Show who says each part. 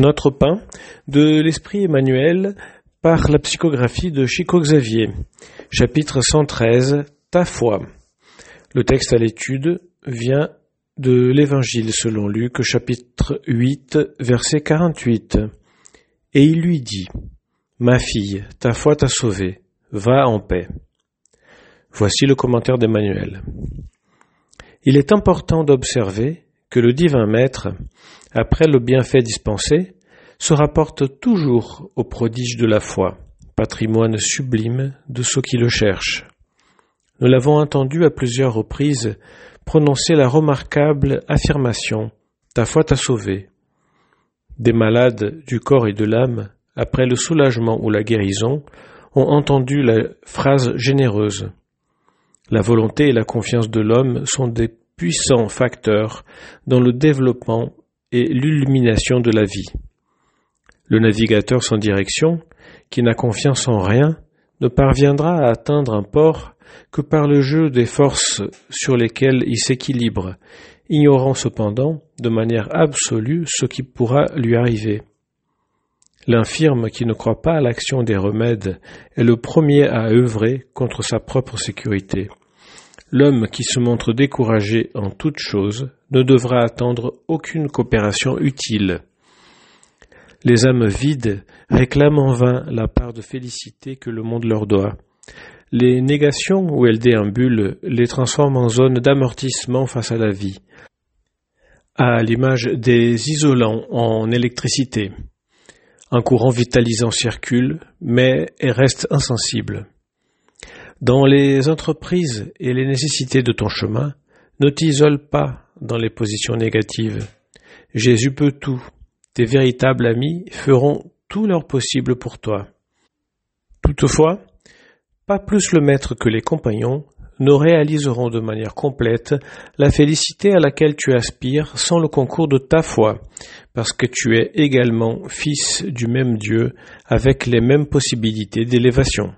Speaker 1: Notre pain de l'Esprit Emmanuel par la psychographie de Chico Xavier. Chapitre 113 Ta foi. Le texte à l'étude vient de l'Évangile selon Luc, chapitre 8, verset 48. Et il lui dit, Ma fille, ta foi t'a sauvée, va en paix. Voici le commentaire d'Emmanuel. Il est important d'observer que le divin maître, après le bienfait dispensé, se rapporte toujours au prodige de la foi, patrimoine sublime de ceux qui le cherchent. Nous l'avons entendu à plusieurs reprises prononcer la remarquable affirmation Ta foi t'a sauvé. Des malades du corps et de l'âme, après le soulagement ou la guérison, ont entendu la phrase généreuse. La volonté et la confiance de l'homme sont des puissants facteurs dans le développement et l'illumination de la vie. Le navigateur sans direction, qui n'a confiance en rien, ne parviendra à atteindre un port que par le jeu des forces sur lesquelles il s'équilibre, ignorant cependant, de manière absolue, ce qui pourra lui arriver. L'infirme qui ne croit pas à l'action des remèdes est le premier à œuvrer contre sa propre sécurité. L'homme qui se montre découragé en toute chose ne devra attendre aucune coopération utile. Les âmes vides réclament en vain la part de félicité que le monde leur doit. Les négations où elles déambulent les transforment en zones d'amortissement face à la vie, à l'image des isolants en électricité. Un courant vitalisant circule, mais reste insensible. Dans les entreprises et les nécessités de ton chemin, ne t'isole pas dans les positions négatives. Jésus peut tout. Tes véritables amis feront tout leur possible pour toi. Toutefois, pas plus le maître que les compagnons ne réaliseront de manière complète la félicité à laquelle tu aspires sans le concours de ta foi, parce que tu es également fils du même Dieu avec les mêmes possibilités d'élévation.